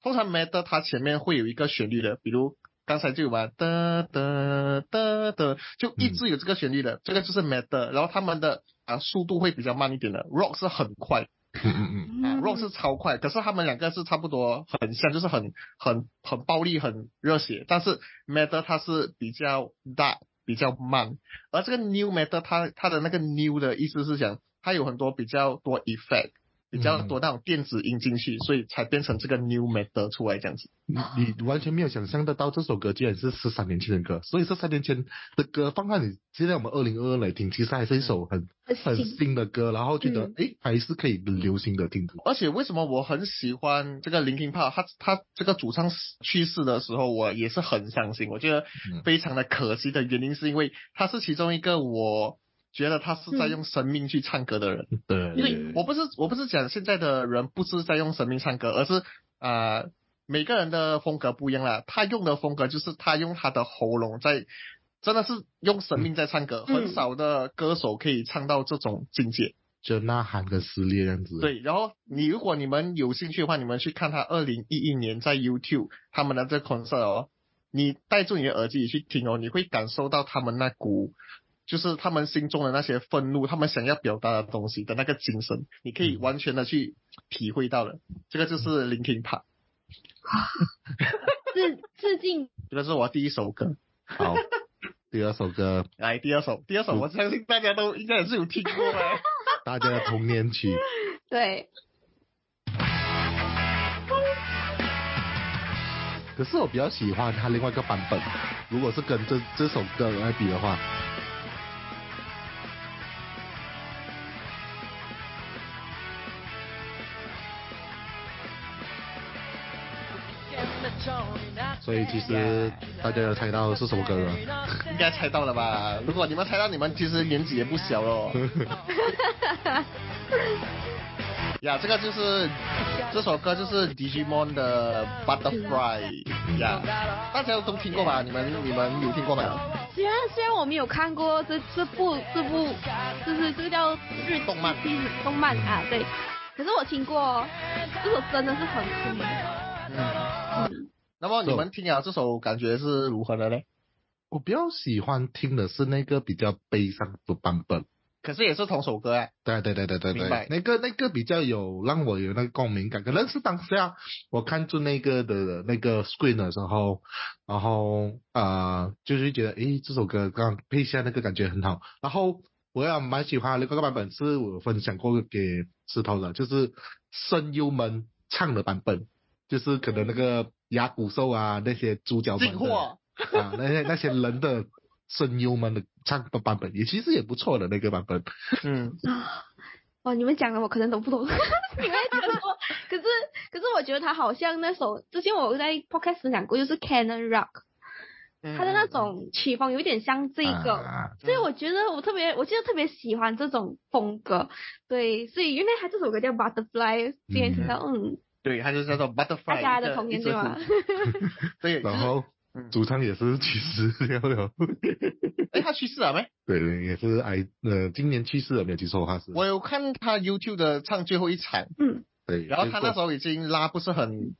通常 Metal 它前面会有一个旋律的，比如刚才就有嘛，哒哒哒哒，就一直有这个旋律的，这个就是 Metal。然后他们的啊速度会比较慢一点的，Rock 是很快。
嗯嗯
嗯，Rock 是超快，可是他们两个是差不多很像，就是很很很暴力、很热血。但是 Metal 它是比较大、比较慢，而这个 New Metal 它它的那个 New 的意思是讲，它有很多比较多 effect，比较多那种电子音进去，所以才变成这个 New Metal 出来这样子。
嗯，你你完全没有想象得到这首歌竟然是十三年前的歌，所以十三年前的歌放在你现在我们二零二二来听，其实还是一首很很
很新
新的歌，然后觉得
嗯
诶还是可以流行的听的。
而且为什么我很喜欢这个 Linkin Park？他他这个主唱去世的时候，我也是很伤心。我觉得
嗯
非常的可惜的原因是因为他是其中一个我觉得他是在用生命去唱歌的人。
对，
因为我不是我不是讲现在的人不是在用生命唱歌，而是啊、呃每个人的风格不一样啦。他用的风格就是他用他的喉咙在。真的是用生命在唱歌，
嗯
很少的歌手可以唱到这种境界。
就呐喊跟撕裂这样子。，
对，然后你如果你们有兴趣的话，你们去看他二零一一年在 YouTube 他们的这 concert 哦，你戴住你的耳机去听哦，你会感受到他们那股就是他们心中的那些愤怒，他们想要表达的东西的那个精神，你可以
嗯。
完全的去体会到了。这个就是 Linkin Park，
致致敬
这个是我第一首歌。
好，第二首歌。
来，第二首，第二首，我相信大家都应该也是有听过的。(laughs)
大家的童年曲，
对，
可是我比较喜欢他另外一个版本，如果是跟这这首歌来比的话，所以其实大家有猜到是什么歌了？
应该猜到了吧？(laughs) 如果你们猜到，你们其实年纪也不小了。(laughs) 呀，这个就是这首歌就是 Digimon 的 Butterfly 呀，大家都听过吧？你们你们有听过没有？
虽然虽然我没有看过这这部这部，就是这个叫日
动漫
日动漫啊，对。可是我听过，这首真的是很出名。
嗯，
嗯，
那么你们听啊这首感觉是如何的呢？
我比较喜欢听的是那个比较悲伤的版本。
可是也是同首歌啊。
对对对对对对，那个那个比较有让我有那个共鸣感，可能是当下我看住那个的那个 screen 的时候，然后啊、呃就是觉得诶这首歌刚配下那个感觉很好，然后我也蛮喜欢的那个版本是我分享过给石头的，就是声优们唱的版本，就是可能那个牙骨兽啊那些主角们的
进货。
啊那些那些人的声优们的唱的版本也其实也不错的那个版本。
嗯，(laughs)
哦，你们讲的我可能都不懂，(laughs) 你们？可是可是我觉得他好像那首之前我在 podcast 分享过，就是 Cannon Rock，
嗯
他的那种曲风有点像这个。
啊
所以我觉得我特别，我记得特别喜欢这种风格，对，所以原来他这首歌叫 Butterfly，今天听到，嗯，
对，它就叫做 Butterfly，
大家的童年对吗？
对，
然后
嗯
主唱也是去世了了，(laughs)
哎，他去世了没？
对，也是癌呃今年去世了，没有记错他是。
我有看他 YouTube 的唱最后一场，
嗯，
对，
然后他那时
候
候已经拉不是很，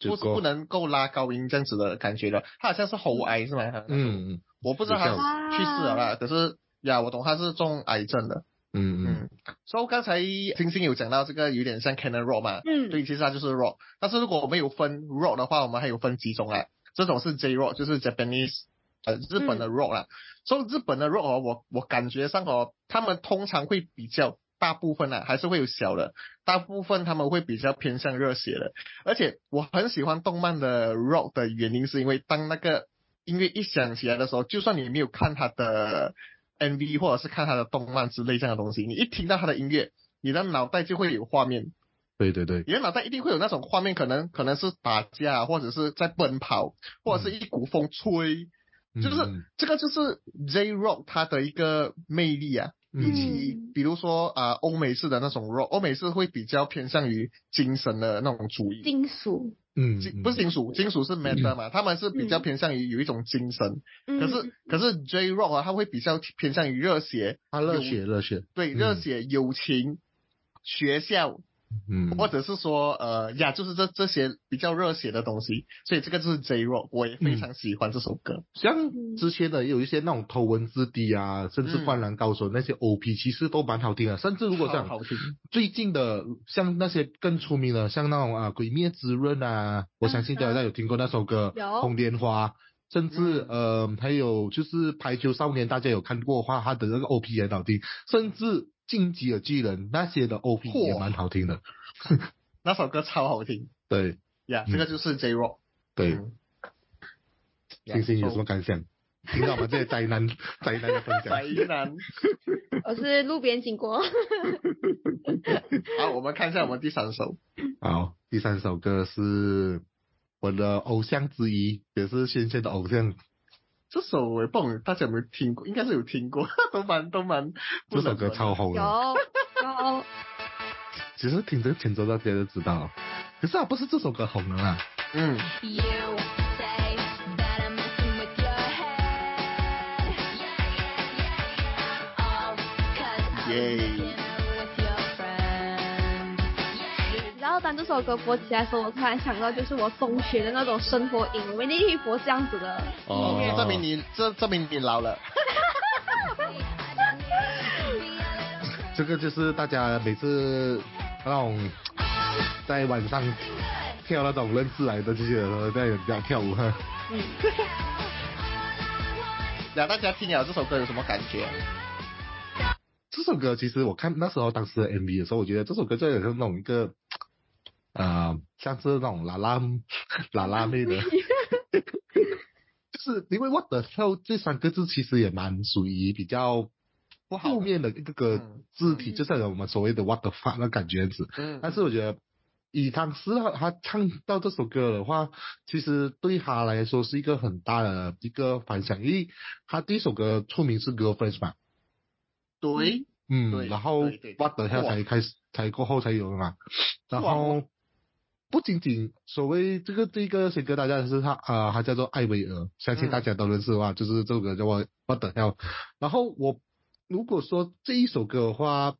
不是不能够拉高音这样子的感觉了。他好像是喉癌是吗？，
嗯嗯
我不知道他去世了啦，可是呀，我懂他是中癌症的。
嗯嗯。
嗯，所以刚才星星有讲到这个有点像 Canon Rock 嘛，
嗯，
对，其实它就是 Rock，但是如果我们有分 Rock 的话，我们还有分几种啊，这种是 J Rock，就是 Japanese 呃日本的 Rock 啦，所以日本的 Rock 哦，我我感觉上哦，他们通常会比较大部分啊还是会有小的，大部分他们会比较偏向热血的，而且我很喜欢动漫的 Rock 的原因是因为当那个音乐一响起来的时候，就算你没有看它的 MV 或者是看他的动漫之类这样的东西，你一听到他的音乐，你的脑袋就会有画面，
对对对，
你的脑袋一定会有那种画面，可能可能是打架，或者是在奔跑，或者是一股风吹，就是
嗯
这个就是 J Rock 它的一个魅力啊。以及比如说啊、呃欧美式的那种 rock，欧美式会比较偏向于精神的那种主义，
金属，
嗯
金不是金属，金属是 metal 嘛，(laughs) 他们是比较偏向于有一种精神，
嗯，
可是可是 J Rock 啊，他会比较偏向于热血，
他热血热血，
对，
嗯。
热血、友情、学校，
嗯，
或者是说呃呀，就是这这些比较热血的东西，所以这个就是 J Rock，我也非常喜欢这首歌。
像之前的有一些那种头文字 D 啊，甚至
嗯
灌篮高手那些 OP，其实都蛮好听的。甚至如果像
好好听，
最近的，像那些更出名的，像那种啊《鬼灭之刃》啊，我相信大家有听过那首歌《红莲花》。甚至呃，还有就是《排球少年》，大家有看过的话，他的那个 OP 也很好听。甚至《进击的巨人》那些的 OP 也
嚯
蛮好听的。(laughs)
那首歌超好听
对
呀，
嗯
这个就是 J Rock。
对，
嗯
星星有什么感想？听到我们这些宅男 (laughs) 宅男的分享。
宅男。(laughs)
我是路边经过，
好，我们看一下我们第三首。
好，第三首歌是我的偶像之一，也是轩轩的偶像。
这首我也不懂大家有没有听过，应该是有听过，(laughs) 都蛮都蛮
这首歌超红
有
的，
有，
其实听这个前奏大家就知道。可是啊，不是这首歌红了啦，
嗯
，You
然这首歌播起来的时候，我突然想到，就是我中学的那种生活音，我们一播这样子的
哦，证明你这证明你老了。(laughs)
这个就是大家每次那种在晚上跳那种认识来的这些人在人家跳舞哈。
嗯，
那，大家听了这首歌有什么感觉？
这首歌其实我看那时候当时的 MV 的时候，我觉得这首歌就有那种一个，呃，像是那种拉拉 (laughs) 拉拉妹的，(laughs) 就是因为 What the hell 这三个字其实也蛮属于比较
不好
面的一个个
嗯
字体，
嗯。
就是我们所谓的 What the fuck 那感觉样子。
嗯，
但是我觉得以当时他他唱到这首歌的话，其实对他来说是一个很大的一个反响，因为他第一首歌出名是 Girlfriends 嘛，
对，
嗯，然后 What the hell 才开始才过后才有的嘛，然后不仅仅所谓这个这个先跟大家是他啊、呃，他叫做艾薇儿，相信大家都认识的话，就是这首歌叫我 What the hell，然后我如果说这一首歌的话，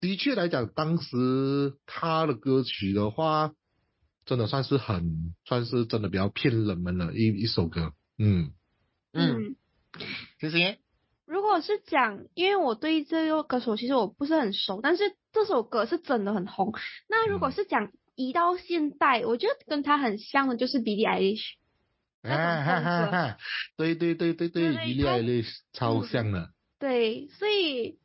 的确来讲，当时他的歌曲的话，真的算是很算是真的比较偏冷门的一一首歌，嗯
嗯，谢谢，
如果是讲，因为我对这个歌手其实我不是很熟，但是这首歌是真的很红。那如果是讲移到现代，我觉得跟他很像的就是 Billie Eilish。(laughs)
对对对对对，
对
伊利艾莉超
嗯
像的。
对，所以，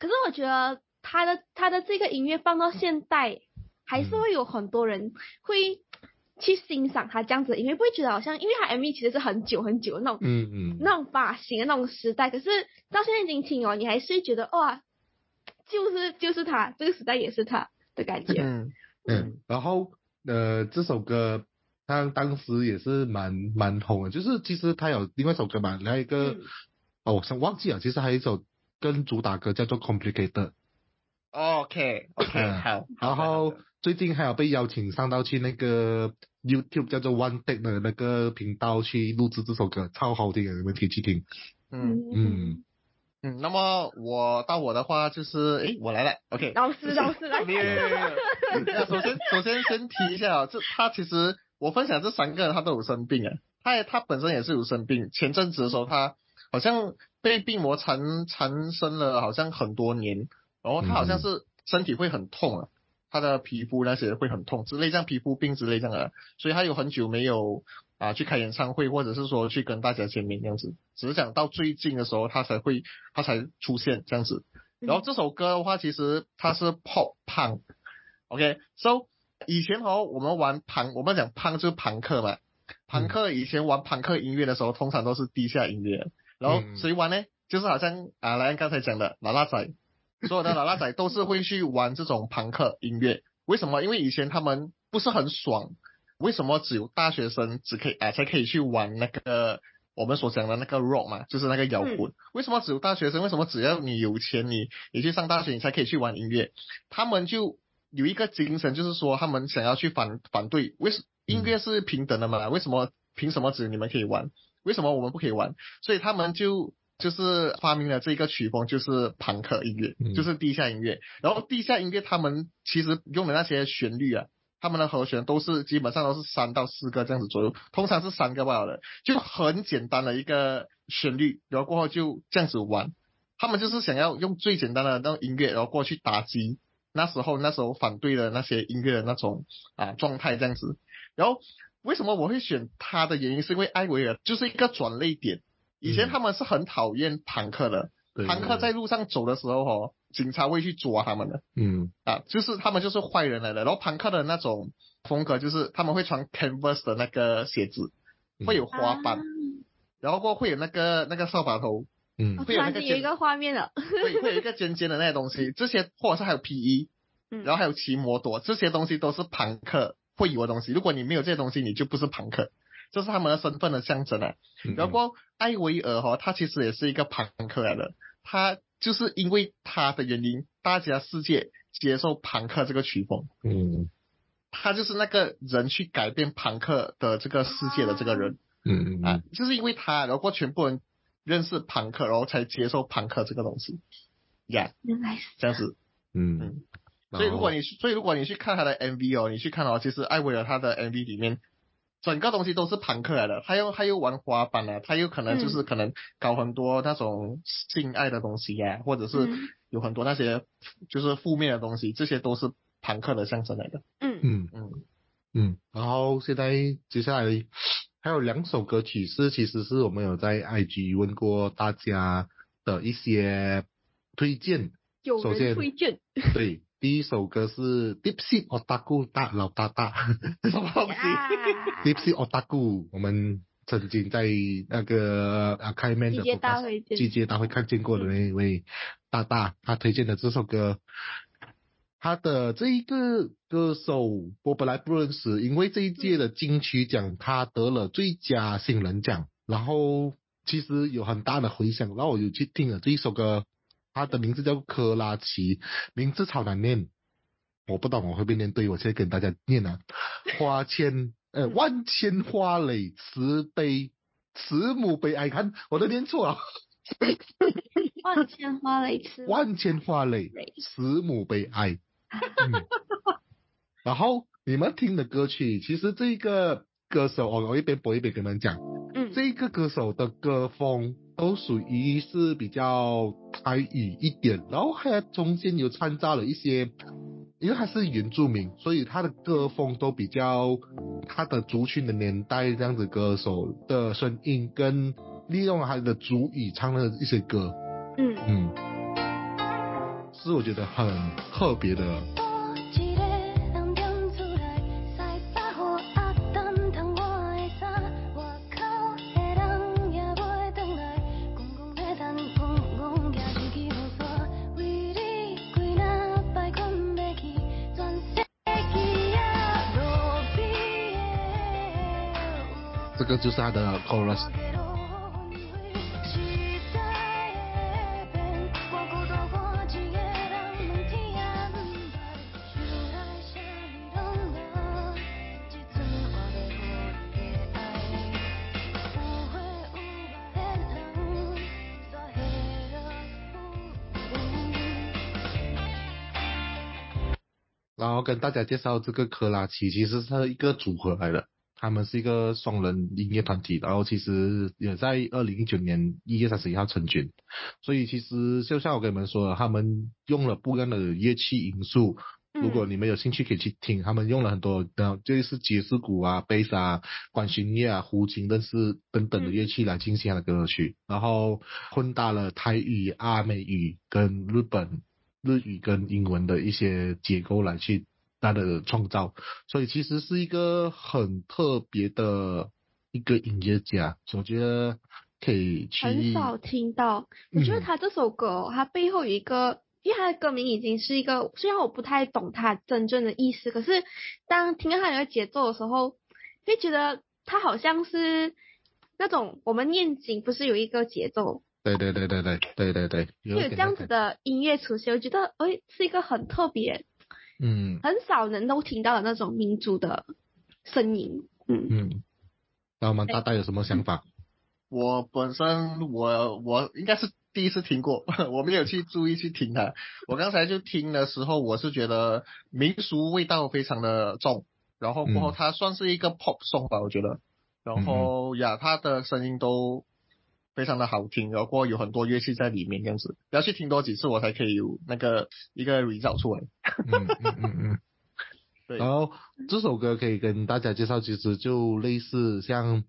可是我觉得他的他的这个音乐放到现代，还是
嗯
会有很多人会去欣赏他这样子的音乐，不会觉得好像，因为他 MV 其实是很久很久的那种、
嗯嗯，
那种发型的那种时代，可是到现在已经听哦，你还是会觉得哇，就是就是他，这个时代也是他的感觉。
嗯
嗯，然后呃，这首歌他当时也是蛮蛮红的，就是其实他有另外一首歌嘛，还有一个、
嗯。
哦，我想忘记了，其实还有一首跟主打歌叫做 Complicated，，OK
OK，(coughs)
嗯
好，
然后最近还有被邀请上到去那个 YouTube 叫做 One Take 的那个频道去录制这首歌，超好听的，你们可以去听。
嗯。
嗯，
嗯，那么我到我的话就是，诶，我来了，OK，
老师老师来，
没有没有没有。(laughs) 那首先首先先提一下啊，这他其实我分享这三个人他都有生病啊，他也他本身也是有生病。前阵子的时候他好像被病魔缠缠身了，好像很多年，然后他好像是身体会很痛啊，他的皮肤那些会很痛之类，像皮肤病之类这样的，所以他有很久没有啊去开演唱会，或者是说去跟大家见面这样子，只是讲到最近的时候他才会他才出现这样子。然后这首歌的话，其实它是 pop punk，OK，so 以前哦我们玩朋，我们讲朋就是朋克嘛。朋克以前玩朋克音乐的时候，通常都是地下音乐，然后谁玩呢？就是好像啊，莱恩刚才讲的老拉仔，所有的老拉仔都是会去玩这种朋克音乐。为什么？因为以前他们不是很爽。为什么只有大学生只可以啊才可以去玩那个我们所讲的那个 rock 嘛，就是那个摇滚？为什么只有大学生？为什么只要你有钱，你你去上大学，你才可以去玩音乐？他们就有一个精神，就是说他们想要去反反对，为什？音乐是平等的嘛？为什么凭什么只你们可以玩？为什么我们不可以玩？所以他们就就是发明了这个曲风，就是朋克音乐，就是地下音乐。然后地下音乐他们其实用的那些旋律啊，他们的和弦都是基本上都是三到四个这样子左右，通常是三个罢了，就很简单的一个旋律，然后过后就这样子玩。他们就是想要用最简单的那种音乐，然后过去打击那时候那时候反对的那些音乐的那种啊状态这样子。然后为什么我会选他的原因，是因为艾维尔就是一个转捩点。以前他们是很讨厌坦克的，坦克在路上走的时候，哦，警察会去抓他们的。
嗯，
啊，就是他们就是坏人来的。然后朋克的那种风格就是他们会穿 canvas 的那个鞋子，会有花瓣，然后过会有那个那个扫把头，
嗯，
会有那个有一个画面了，(laughs)
会会有一个尖尖的那些东西，这些或者是还有 PE，然后还有骑摩托，这些东西都是朋克。会有的东西，如果你没有这些东西，你就不是朋克，这是他们的身份的象征啊。然后艾维尔哈，他其实也是一个朋克来的，他就是因为他的原因，大家世界接受朋克这个曲风。
嗯，
他就是那个人去改变朋克的这个世界的这个人。
嗯
啊，就是因为他，然后全部人认识朋克，然后才接受朋克这个东西。呀，
原来是
这样子。嗯。所以如果你所以如果你去看他的 MV 哦，你去看哦，其实艾薇儿他的 MV 里面，整个东西都是朋克来的，他又他又玩滑板啊，他又可能就是可能搞很多那种性爱的东西呀，或者是有很多那些就是负面的东西，这些都是朋克的象征来的。
嗯
嗯嗯嗯。然后现在接下来还有两首歌曲是其实是我们有在 IG 问过大家的一些推荐，
有人推荐
对。第一首歌是 Deep Sea Otaku 大老大大 (laughs) 什么东西？Deep Sea Otaku，我们曾经在那个啊开门的
季节大会
季节大会看见过的那一位大大，他推荐的这首歌，他的这一个歌手我本来不认识，因为这一届的金曲奖他得了最佳新人奖，然后其实有很大的回响，然后我就去听了这一首歌。他的名字叫克拉奇，名字超难念，我不懂我会不会念对，我现在跟大家念啊，花千呃万千花蕾慈悲慈母悲哀，看我都念错了，
万千花蕾慈
万千花蕾慈母悲哀，然后你们听的歌曲，其实这个歌手我，我一边播一边跟你们讲，
嗯，
这个歌手的歌风。都属于是比较台语一点，然后还中间有参照了一些，因为他是原住民，所以他的歌风都比较他的族群的年代这样子，歌手的声音跟利用他的族语唱的一些歌，
嗯。
嗯，是我觉得很特别的。就是他的。然后跟大家介绍这个科拉奇，其实是一个组合来的。他们是一个双人音乐团体，然后其实也在二零一九年一月三十一号成军，所以其实就像我跟你们说的，他们用了不一样的乐器因素。如果你们有兴趣，可以去听，他们用了很多的，就是爵士鼓啊、贝斯啊、管弦乐啊、胡琴，但是等等的乐器来进行他的歌曲，然后混搭了泰语、阿美语跟日本日语跟英文的一些结构来去它的创造，所以其实是一个很特别的一个音乐家，我觉得可以去。
很少听到，我觉得他这首歌、哦，它背后有一个。因为他的歌名已经是一个，虽然我不太懂他真正的意思，可是当听到他有个节奏的时候，会觉得他好像是那种我们念经不是有一个节奏，
对对对对对对对对，
就有这样子的音乐出现，我觉得哎是一个很特别，
嗯，
很少人都听到的那种民族的声音，嗯
嗯，那我们大大有什么想法？
我本身我我应该是第一次听过，(laughs) 我没有去注意去听它。我刚才就听的时候，我是觉得民俗味道非常的重，然后过后它算是一个 pop song 吧，我觉得。然后呀，它的声音都非常的好听，然后过有很多乐器在里面，这样子要去听多几次，我才可以有那个一个 result 出来。
嗯嗯嗯嗯。(laughs)
对。
然后这首歌可以跟大家介绍，其实就类似像。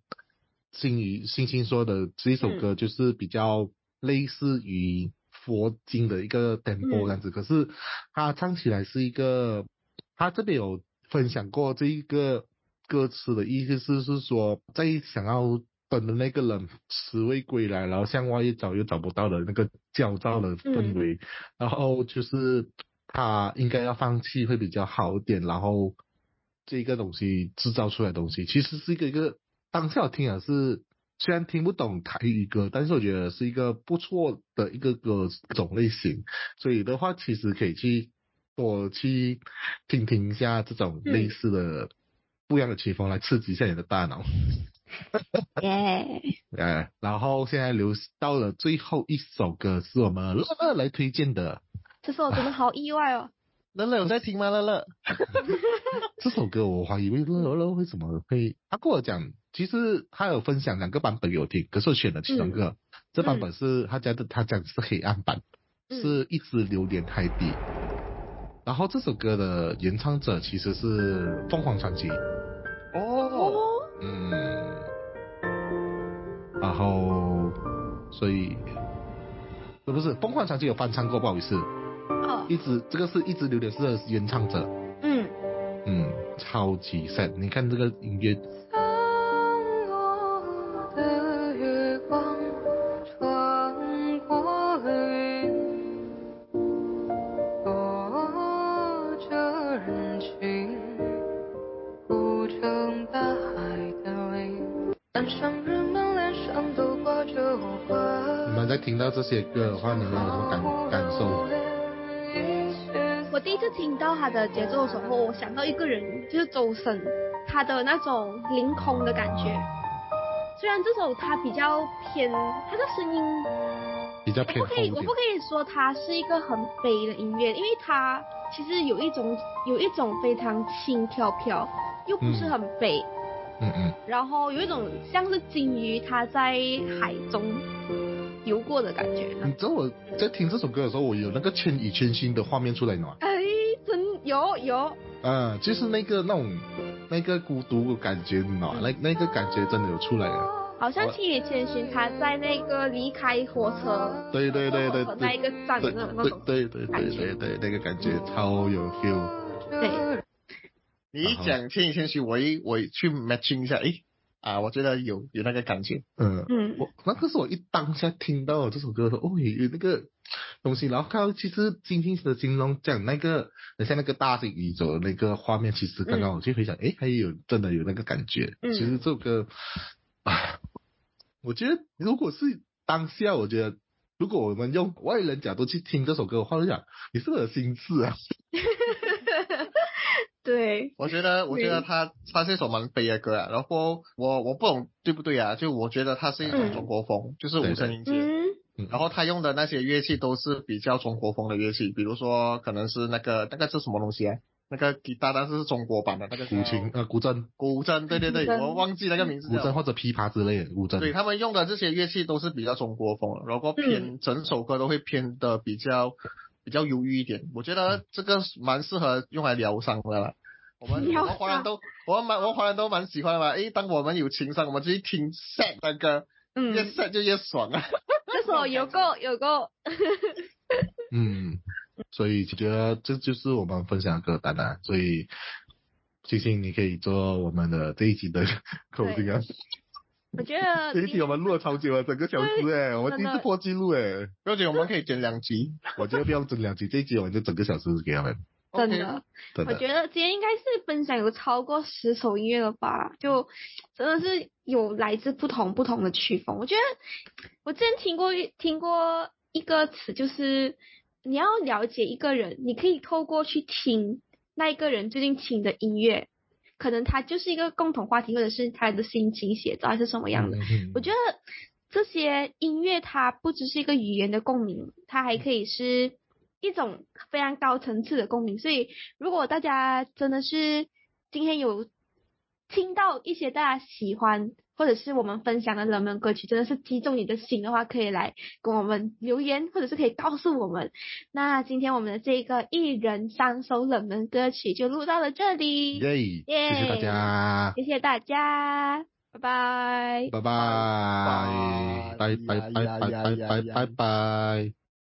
星宇星星说的这一首歌就是比较类似于佛经的一个 tempo 这样子，可是它唱起来是一个，他这边有分享过这一个歌词的意思是是说，在想要等的那个人迟未归来，然后向外一找又找不到的那个焦躁的氛围，然后就是他应该要放弃会比较好一点，然后这个东西制造出来的东西其实是一个一个。当下我听啊是，虽然听不懂台语歌，但是我觉得是一个不错的一个歌种类型，所以的话其实可以去多去听听一下这种类似的不一样的曲风，来刺激一下你的大脑。(laughs)
耶！
哎，然后现在留到了最后一首歌，是我们乐乐来推荐的。
这首真的好意外哦。(laughs)
乐乐有在听吗？乐乐，(laughs)
这首歌我怀疑乐乐为什么会，他跟我讲。其实他有分享两个版本给我听，可是我选了其中一个，这版本是他家的，他讲是黑暗版，是一直流连海底。然后这首歌的原唱者其实是凤凰传奇。
哦。
嗯。然后，所以，不不是凤凰传奇有翻唱过，不好意思。
哦。
一直这个是一直留的是原唱者。
嗯。
嗯，超级 sad，你看这个音乐。听到这些歌的话，你们有什么感感受？
我第一次听到他的节奏的时候，我想到一个人，就是周深，他的那种凌空的感觉。虽然这首他比较偏，他的声音
比较偏
我不可以，我不可以说他是一个很悲的音乐，因为他其实有一种有一种非常轻飘飘，又不是很悲。
嗯嗯。
然后有一种像是金鱼，它在海中。游过的感觉。
你知道我在听这首歌的时候，我有那个《千与千寻》的画面出来吗？
哎，真有有。
啊，就是那个那种那个孤独的感觉，你知道吗？那那个感觉真的有出来了。
好像《千与千寻》他在那个离开火车，
对对对对，
那一个站的那种
对对对对对那个感觉超有 feel。
对。
你一讲《千与千寻》，我一我去 matching 一下，哎。啊，我觉得有有那个感觉，
嗯。嗯，我那个是我一当下听到这首歌的，哦，有那个东西，然后看到其实今天的金融讲那个，很像那个大型宇宙的那个画面，其实刚刚我就回想，哎，还有真的有那个感觉，其实这首歌啊，我觉得如果是当下，我觉得如果我们用外人角度去听这首歌的话，就想你是不是有心事啊？(laughs)
对，
我觉得，我觉得他他是一首蛮悲的歌啊。然后我我不懂对不对啊？就我觉得它是一种中国风，就是五声音阶。
嗯。
然后他用的那些乐器都是比较中国风的乐器，比如说可能是那个那个是什么东西啊？那个吉他，但是是中国版的那个
古琴呃古筝，
古筝，对对对，我忘记那个名字
古。筝或者琵琶之类的古筝。
对他们用的这些乐器都是比较中国风的，然后偏、整首歌都会偏的比较比较忧郁一点。我觉得这个蛮适合用来疗伤的啦。我们我
疗
们华人都我们蛮我们华人都蛮喜欢的嘛。诶，当我们有情商，我们就去听 sad 的歌，
嗯，
越 sad 就越爽啊。
这首有够有够，(laughs)
嗯，所以觉得这就是我们分享的歌单啊。所以，星星你可以做我们的这一集的 (laughs) 口令啊。
我觉得
这一集我们录了超久了，整个小时哎，我们第一次破纪录哎。
不要紧我们可以剪两集，(laughs)
我觉得不要整两集，这一集我们就整个小时给他们，
真的。
真的。
我觉得今天应该是分享有超过十首音乐了吧，就真的是有来自不同不同的曲风。我觉得我之前听过一听过一个词，就是你要了解一个人，你可以透过去听那一个人最近听的音乐，可能他就是一个共同话题，或者是他的心情写照还是什么样的。
嗯
我觉得这些音乐它不只是一个语言的共鸣，它还可以是一种非常高层次的共鸣。所以，如果大家真的是今天有听到一些大家喜欢或者是我们分享的冷门歌曲，真的是击中你的心的话，可以来跟我们留言，或者是可以告诉我们。那今天我们的这个一人三首冷门歌曲就录到了这里，
耶，
耶
谢谢大家，
谢谢大家，拜拜。
拜拜，拜拜。拜拜。拜拜。拜拜。